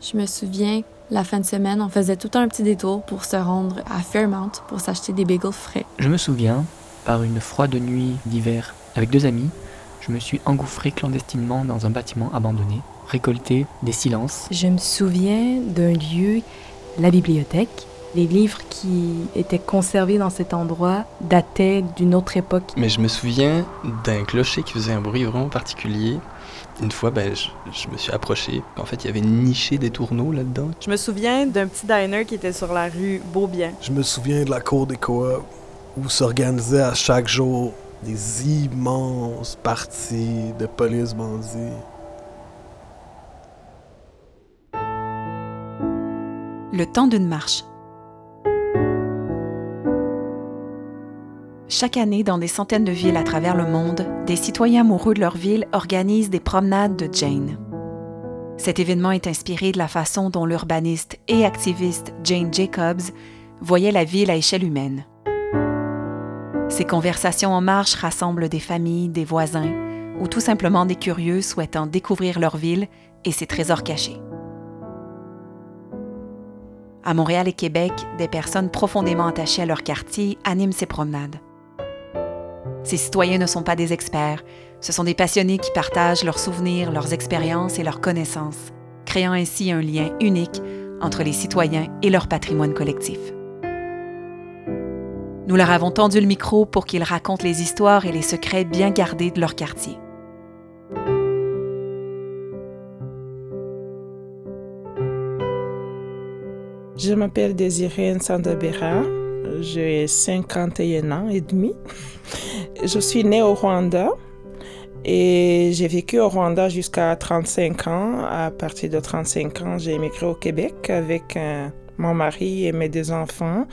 Je me souviens, la fin de semaine, on faisait tout un petit détour pour se rendre à Fairmount pour s'acheter des bagels frais. Je me souviens, par une froide nuit d'hiver, avec deux amis, je me suis engouffré clandestinement dans un bâtiment abandonné, récolté des silences. Je me souviens d'un lieu, la bibliothèque. Les livres qui étaient conservés dans cet endroit dataient d'une autre époque. Mais je me souviens d'un clocher qui faisait un bruit vraiment particulier. Une fois, ben, je, je me suis approché. En fait, il y avait niché des tourneaux là-dedans. Je me souviens d'un petit diner qui était sur la rue Beaubien. Je me souviens de la cour des coops où s'organisaient à chaque jour des immenses parties de police bandits. Le temps d'une marche. Chaque année, dans des centaines de villes à travers le monde, des citoyens amoureux de leur ville organisent des promenades de Jane. Cet événement est inspiré de la façon dont l'urbaniste et activiste Jane Jacobs voyait la ville à échelle humaine. Ces conversations en marche rassemblent des familles, des voisins ou tout simplement des curieux souhaitant découvrir leur ville et ses trésors cachés. À Montréal et Québec, des personnes profondément attachées à leur quartier animent ces promenades. Ces citoyens ne sont pas des experts, ce sont des passionnés qui partagent leurs souvenirs, leurs expériences et leurs connaissances, créant ainsi un lien unique entre les citoyens et leur patrimoine collectif. Nous leur avons tendu le micro pour qu'ils racontent les histoires et les secrets bien gardés de leur quartier. Je m'appelle Désirée Nsandabera. J'ai 51 ans et demi. Je suis née au Rwanda et j'ai vécu au Rwanda jusqu'à 35 ans. À partir de 35 ans, j'ai émigré au Québec avec euh, mon mari et mes deux enfants.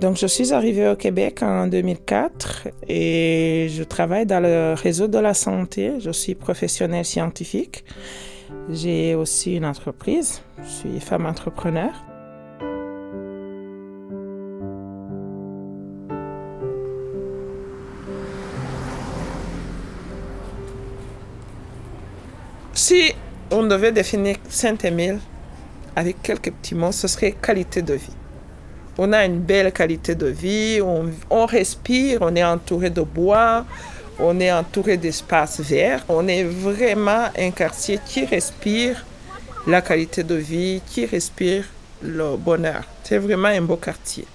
Donc, je suis arrivée au Québec en 2004 et je travaille dans le réseau de la santé. Je suis professionnelle scientifique. J'ai aussi une entreprise. Je suis femme entrepreneur. Si on devait définir Saint-Émile avec quelques petits mots, ce serait qualité de vie. On a une belle qualité de vie, on, on respire, on est entouré de bois, on est entouré d'espaces verts. On est vraiment un quartier qui respire la qualité de vie, qui respire le bonheur. C'est vraiment un beau quartier.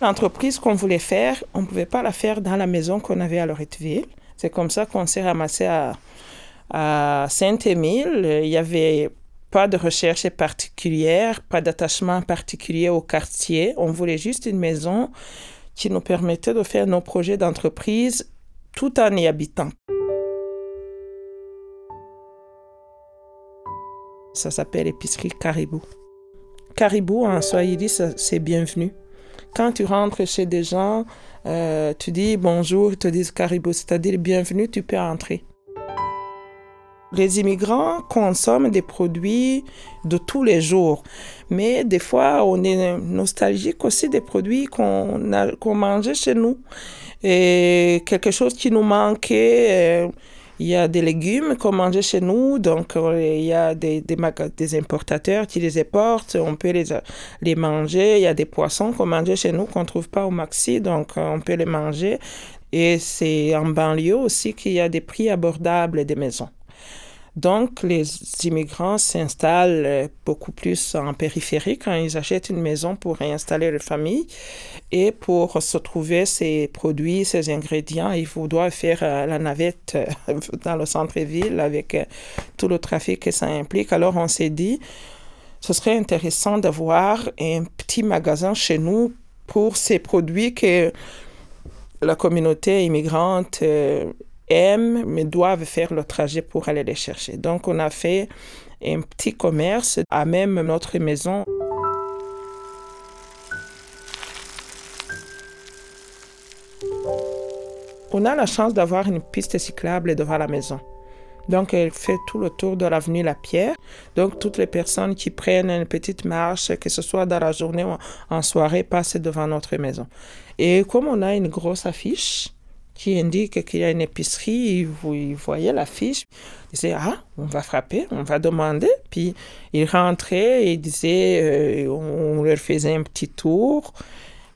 L'entreprise qu'on voulait faire, on ne pouvait pas la faire dans la maison qu'on avait à Loretteville. C'est comme ça qu'on s'est ramassé à, Saint-Émile. Il n'y avait pas de recherche particulière, pas d'attachement particulier au quartier. On voulait juste une maison qui nous permettait de faire nos projets d'entreprise tout en y habitant. Ça s'appelle épicerie Caribou. Caribou en swahili, c'est bienvenue. Quand tu rentres chez des gens, euh, tu dis bonjour, ils te disent caribou, c'est-à-dire bienvenue, tu peux entrer. Les immigrants consomment des produits de tous les jours, mais des fois on est nostalgique aussi des produits qu'on mangeait chez nous. Et quelque chose qui nous manquait, euh, il y a des légumes qu'on mangeait chez nous, donc euh, il y a des, des, importateurs qui les apportent, on peut les, les manger. Il y a des poissons qu'on mangeait chez nous qu'on ne trouve pas au Maxi, donc euh, on peut les manger. Et c'est en banlieue aussi qu'il y a des prix abordables des maisons. Donc, les immigrants s'installent beaucoup plus en périphérie quand ils achètent une maison pour réinstaller leur famille. Et pour se trouver ces produits, ces ingrédients, il faut doivent faire la navette dans le centre-ville avec tout le trafic que ça implique. Alors, on s'est dit, ce serait intéressant d'avoir un petit magasin chez nous pour ces produits que la communauté immigrante aiment, mais doivent faire le trajet pour aller les chercher. Donc, on a fait un petit commerce à même notre maison. On a la chance d'avoir une piste cyclable devant la maison. Donc, elle fait tout le tour de l'avenue La Pierre. Donc, toutes les personnes qui prennent une petite marche, que ce soit dans la journée ou en soirée, passent devant notre maison. Et comme on a une grosse affiche, qui indique qu'il y a une épicerie. Ils voyaient l'affiche. Ils disaient Ah, on va frapper, on va demander. Puis ils rentraient et disaient euh, On leur faisait un petit tour.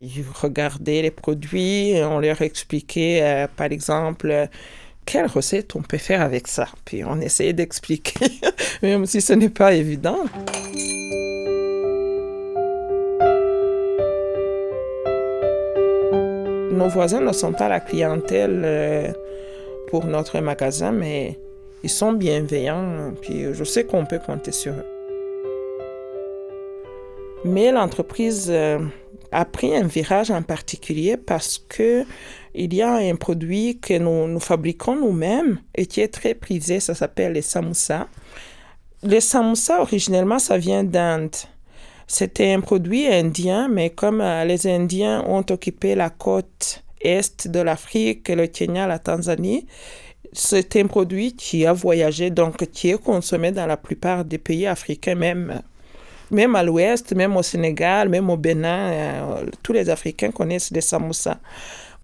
Ils regardaient les produits, on leur expliquait, euh, par exemple, quelle recette on peut faire avec ça. Puis on essayait d'expliquer, même si ce n'est pas évident. Nos voisins ne sont pas la clientèle euh, pour notre magasin, mais ils sont bienveillants, puis je sais qu'on peut compter sur eux. Mais l'entreprise euh, a pris un virage en particulier parce que il y a un produit que nous, nous fabriquons nous-mêmes et qui est très prisé, ça s'appelle les samoussas. Les samoussas, originellement, ça vient d'Inde. C'était un produit indien, mais comme euh, les Indiens ont occupé la côte est de l'Afrique, le Kenya, la Tanzanie, c'est un produit qui a voyagé, donc qui est consommé dans la plupart des pays africains, même, même à l'ouest, même au Sénégal, même au Bénin. Euh, tous les Africains connaissent les samoussas.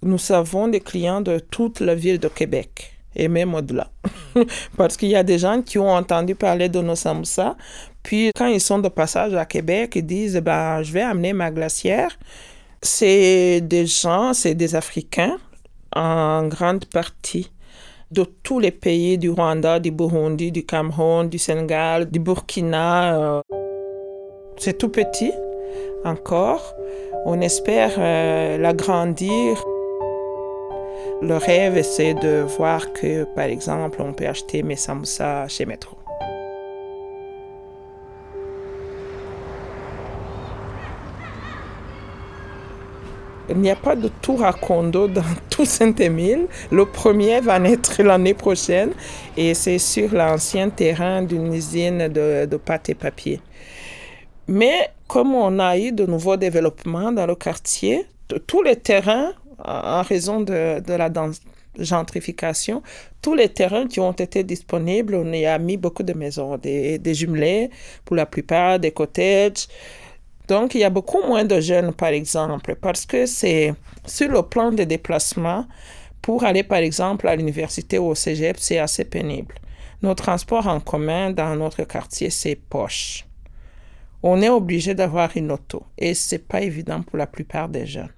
Nous avons des clients de toute la ville de Québec et même au-delà. Parce qu'il y a des gens qui ont entendu parler de nos samoussas. Puis quand ils sont de passage à Québec, ils disent ben, Je vais amener ma glacière. C'est des gens, c'est des Africains en grande partie de tous les pays du Rwanda, du Burundi, du Cameroun, du Sénégal, du Burkina. Euh. C'est tout petit encore. On espère euh, l'agrandir. Le rêve, c'est de voir que, par exemple, on peut acheter mes samoussas chez Metro. Il n'y a pas de tour à condo dans tout Saint-Émile. Le premier va naître l'année prochaine et c'est sur l'ancien terrain d'une usine de, de pâte et papier. Mais comme on a eu de nouveaux développements dans le quartier, tous les terrains en raison de, la gentrification, tous les terrains qui ont été disponibles, on y a mis beaucoup de maisons, des, des jumelés pour la plupart, des cottages. Donc, il y a beaucoup moins de jeunes, par exemple, parce que c'est sur le plan des déplacements, pour aller, par exemple, à l'université ou au cégep, c'est assez pénible. Nos transports en commun dans notre quartier, c'est poche. On est obligé d'avoir une auto et c'est pas évident pour la plupart des jeunes.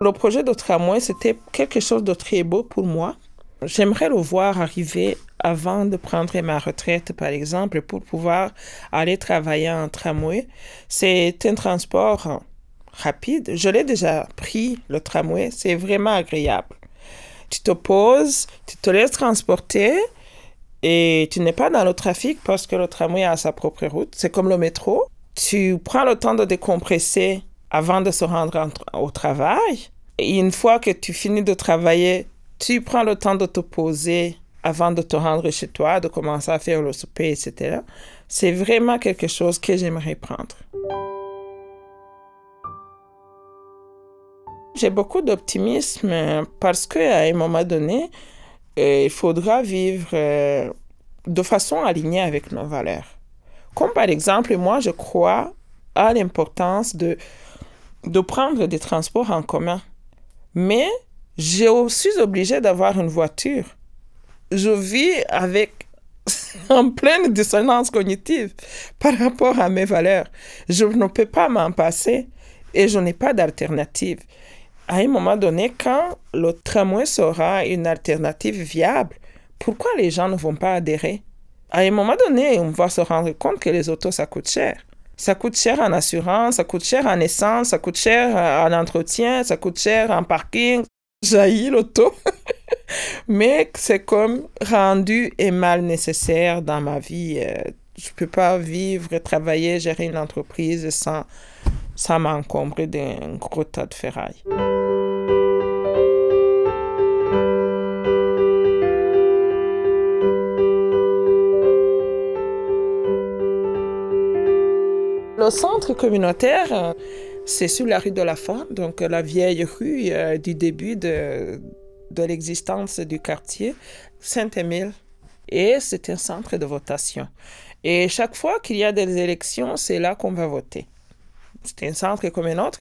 Le projet de tramway, c'était quelque chose de très beau pour moi. J'aimerais le voir arriver avant de prendre ma retraite, par exemple, pour pouvoir aller travailler en tramway. C'est un transport rapide. Je l'ai déjà pris, le tramway. C'est vraiment agréable. Tu te poses, tu te laisses transporter et tu n'es pas dans le trafic parce que le tramway a sa propre route. C'est comme le métro. Tu prends le temps de décompresser avant de se rendre au travail. Et une fois que tu finis de travailler, tu prends le temps de te poser avant de te rendre chez toi, de commencer à faire le souper, etc. C'est vraiment quelque chose que j'aimerais prendre. J'ai beaucoup d'optimisme parce qu'à un moment donné, euh, il faudra vivre euh, de façon alignée avec nos valeurs. Comme par exemple, moi, je crois à l'importance de, de prendre des transports en commun. Mais je suis obligée d'avoir une voiture. Je vis avec en pleine dissonance cognitive par rapport à mes valeurs. Je ne peux pas m'en passer et je n'ai pas d'alternative. À un moment donné, quand le tramway sera une alternative viable, pourquoi les gens ne vont pas adhérer? À un moment donné, on va se rendre compte que les autos, ça coûte cher. Ça coûte cher en assurance, ça coûte cher en essence, ça coûte cher en entretien, ça coûte cher en parking. J'ai l'auto, mais c'est comme rendu et mal nécessaire dans ma vie. Euh, je ne peux pas vivre, travailler, gérer une entreprise sans, sans m'encombrer d'un gros tas de ferraille. Le centre communautaire, euh, c'est sur la rue de la Femme, donc la vieille rue euh, du début de, de l'existence du quartier, Saint-Émile. Et c'est un centre de votation. Et chaque fois qu'il y a des élections, c'est là qu'on va voter. C'est un centre comme un autre,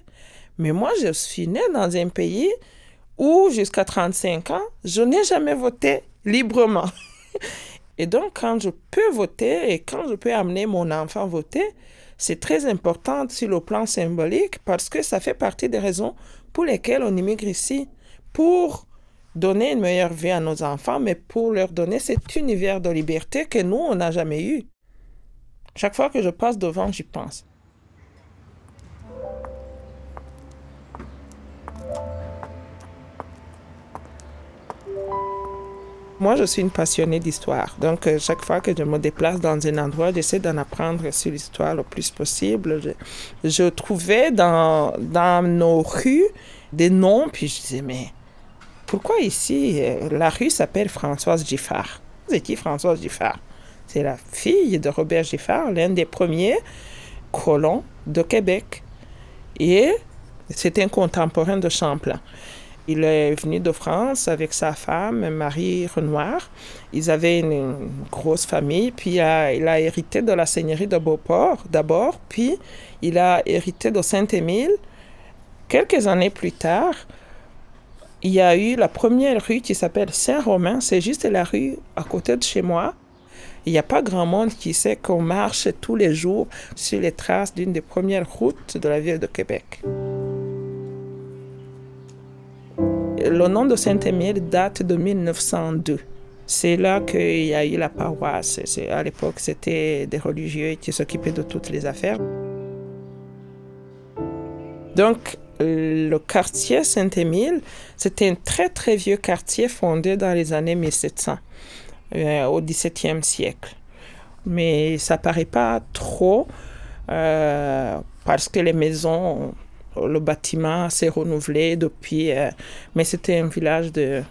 Mais moi, je suis née dans un pays où, jusqu'à 35 ans, je n'ai jamais voté librement. Et donc, quand je peux voter et quand je peux amener mon enfant voter, c'est très important sur le plan symbolique parce que ça fait partie des raisons pour lesquelles on immigre ici. Pour donner une meilleure vie à nos enfants, mais pour leur donner cet univers de liberté que nous, on n'a jamais eu. Chaque fois que je passe devant, j'y pense. Moi, je suis une passionnée d'histoire. Donc, euh, chaque fois que je me déplace dans un endroit, j'essaie d'en apprendre sur l'histoire le plus possible. Je, trouvais dans, dans nos rues des noms, puis je disais, mais pourquoi ici, euh, la rue s'appelle Françoise Giffard? C'est qui Françoise Giffard? C'est la fille de Robert Giffard, l'un des premiers colons de Québec. Et c'est un contemporain de Champlain. Il est venu de France avec sa femme, Marie Renoir. Ils avaient une, grosse famille, puis il a, il a, hérité de la seigneurie de Beauport d'abord, puis il a hérité de Saint-Émile. Quelques années plus tard, il y a eu la première rue qui s'appelle Saint-Romain. C'est juste la rue à côté de chez moi. Il n'y a pas grand monde qui sait qu'on marche tous les jours sur les traces d'une des premières routes de la ville de Québec. Le nom de Saint-Émile date de 1902. C'est là qu'il y a eu la paroisse. À l'époque, c'était des religieux qui s'occupaient de toutes les affaires. Donc, le quartier Saint-Émile, c'était un très très vieux quartier fondé dans les années 1700, euh, au XVIIe siècle. Mais ça paraît pas trop euh, parce que les maisons, le bâtiment s'est renouvelé depuis. Euh, mais c'était un village de.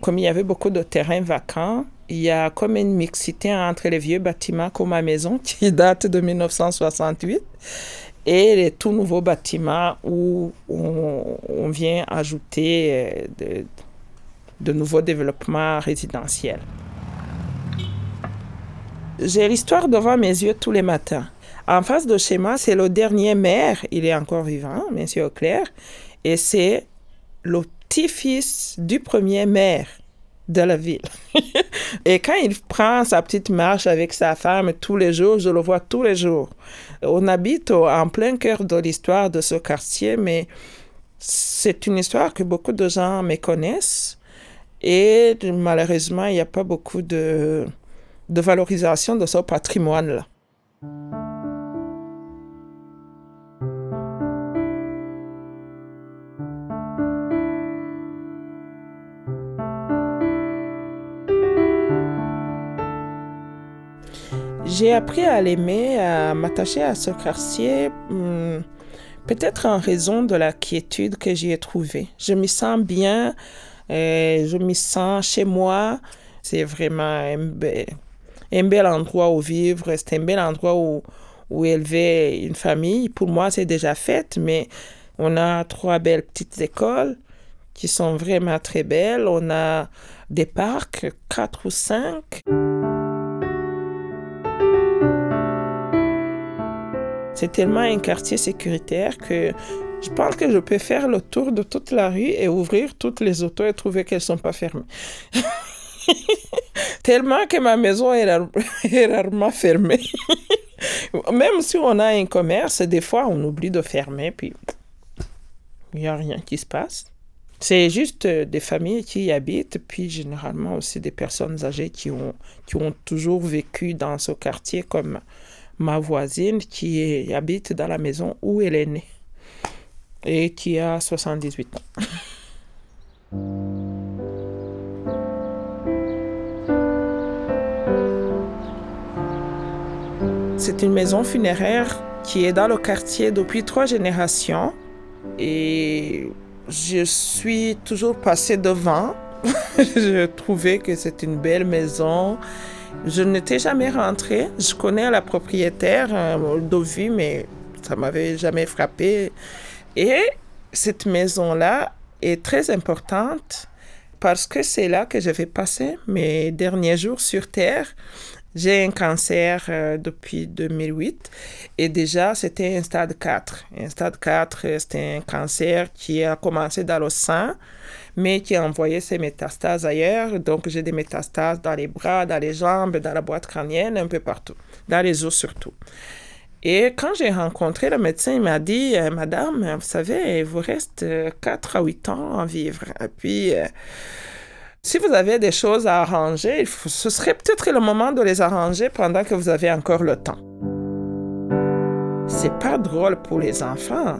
Comme il y avait beaucoup de terrains vacants, il y a comme une mixité entre les vieux bâtiments comme ma maison qui date de 1968 et les tout nouveaux bâtiments où on, vient ajouter euh, de, nouveaux développements résidentiels. J'ai l'histoire devant mes yeux tous les matins. En face de chez moi, c'est le dernier maire, il est encore vivant, M. Auclair, et c'est le petit-fils du premier maire de la ville. et quand il prend sa petite marche avec sa femme tous les jours, je le vois tous les jours. On habite en plein cœur de l'histoire de ce quartier, mais c'est une histoire que beaucoup de gens méconnaissent. Et malheureusement, il n'y a pas beaucoup de valorisation de ce patrimoine-là. J'ai appris à l'aimer, à m'attacher à ce quartier, hmm, peut-être en raison de la quiétude que j'y ai trouvée. Je me sens bien, et je me sens chez moi. C'est vraiment un, bel, endroit où vivre, c'est un bel endroit où élever une famille. Pour moi, c'est déjà fait, mais on a trois belles petites écoles qui sont vraiment très belles. On a des parcs, quatre ou cinq. C'est tellement un quartier sécuritaire que je pense que je peux faire le tour de toute la rue et ouvrir toutes les autos et trouver qu'elles ne sont pas fermées. tellement que ma maison est, rarement fermée. Même si on a un commerce, des fois on oublie de fermer, puis il n'y a rien qui se passe. C'est juste euh, des familles qui y habitent, puis généralement aussi des personnes âgées qui ont, qui ont toujours vécu dans ce quartier comme ma voisine qui habite dans la maison où elle est née et qui a 78 ans. C'est une maison funéraire qui est dans le quartier depuis trois générations et je suis toujours passée devant. je trouvais que c'est une belle maison je n'étais jamais rentrée. Je connais la propriétaire de mais ça m'avait jamais frappé. Et cette maison-là est très importante parce que c'est là que je vais passer mes derniers jours sur Terre. J'ai un cancer euh, depuis 2008 et déjà c'était un stade 4. Un stade 4, euh, c'était un cancer qui a commencé dans le sein, mais qui a envoyé ses métastases ailleurs. Donc j'ai des métastases dans les bras, dans les jambes, dans la boîte crânienne, un peu partout, dans les os surtout. Et quand j'ai rencontré le médecin, il m'a dit, euh, Madame, vous savez, il vous reste 4 à 8 ans à vivre. Et puis, si vous avez des choses à arranger, ce serait peut-être le moment de les arranger pendant que vous avez encore le temps. C'est pas drôle pour les enfants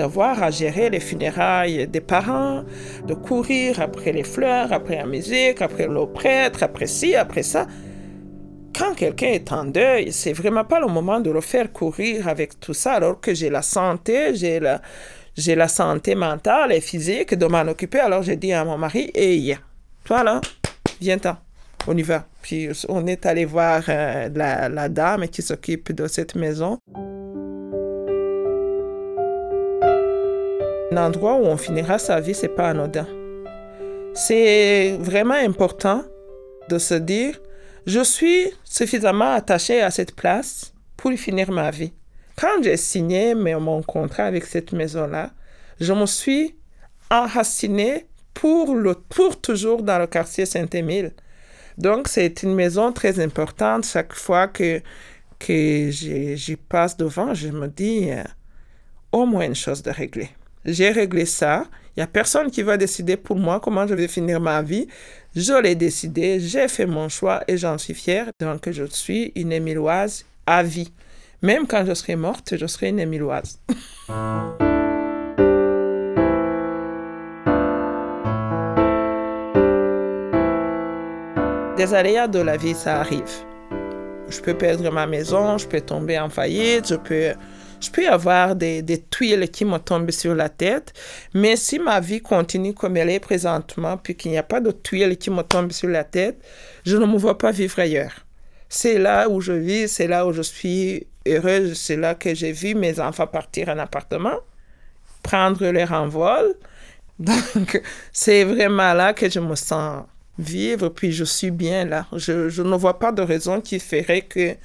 d'avoir à gérer les funérailles des parents, de courir après les fleurs, après la musique, après le prêtre, après ci, après ça. Quand quelqu'un est en deuil, c'est vraiment pas le moment de le faire courir avec tout ça, alors que j'ai la santé, j'ai la, j'ai la santé mentale et physique de m'en occuper. Alors j'ai dit à mon mari, hey, voilà, viens-t'en, on y va. Puis on est allé voir euh, la dame qui s'occupe de cette maison. Un endroit où on finira sa vie, c'est pas anodin. C'est vraiment important de se dire, je suis suffisamment attaché à cette place pour y finir ma vie. Quand j'ai signé mon contrat avec cette maison-là, je me suis enraciné pour, toujours dans le quartier Saint-Émile. Donc, c'est une maison très importante. Chaque fois que, que j'y passe devant, je me dis euh, au moins une chose de régler. J'ai réglé ça. Il n'y a personne qui va décider pour moi comment je vais finir ma vie. Je l'ai décidé, j'ai fait mon choix et j'en suis fière. Donc, je suis une Émiloise à vie. Même quand je serai morte, je serai une Émiloise. des aléas de la vie, ça arrive. Je peux perdre ma maison, je peux tomber en faillite, je peux, je peux avoir des, tuiles qui me tombent sur la tête. Mais si ma vie continue comme elle est présentement, puis qu'il n'y a pas de tuiles qui me tombent sur la tête, je ne me vois pas vivre ailleurs. C'est là où je vis, c'est là où je suis heureuse, c'est là que j'ai vu mes enfants partir en appartement, prendre leur envol. Donc, c'est vraiment là que je me sens vivre, puis je suis bien là. Je ne vois pas de raison qui ferait que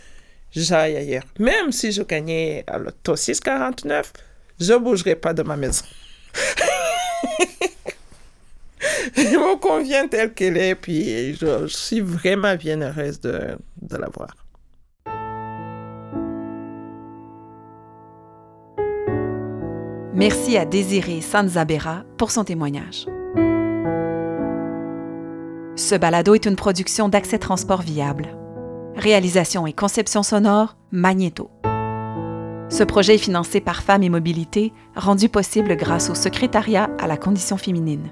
j'aille ailleurs. Même si je gagnais à l'auto 649, je bougerai pas de ma maison. Elle me convient telle qu'elle est, puis je, je, suis vraiment bien heureuse de, de la voir. Merci à Désiré Sanzabera pour son témoignage. Ce balado est une production d'Accès Transport Viable. Réalisation et conception sonore, Magnéto. Ce projet est financé par Femmes et Mobilité, rendu possible grâce au secrétariat à la condition féminine.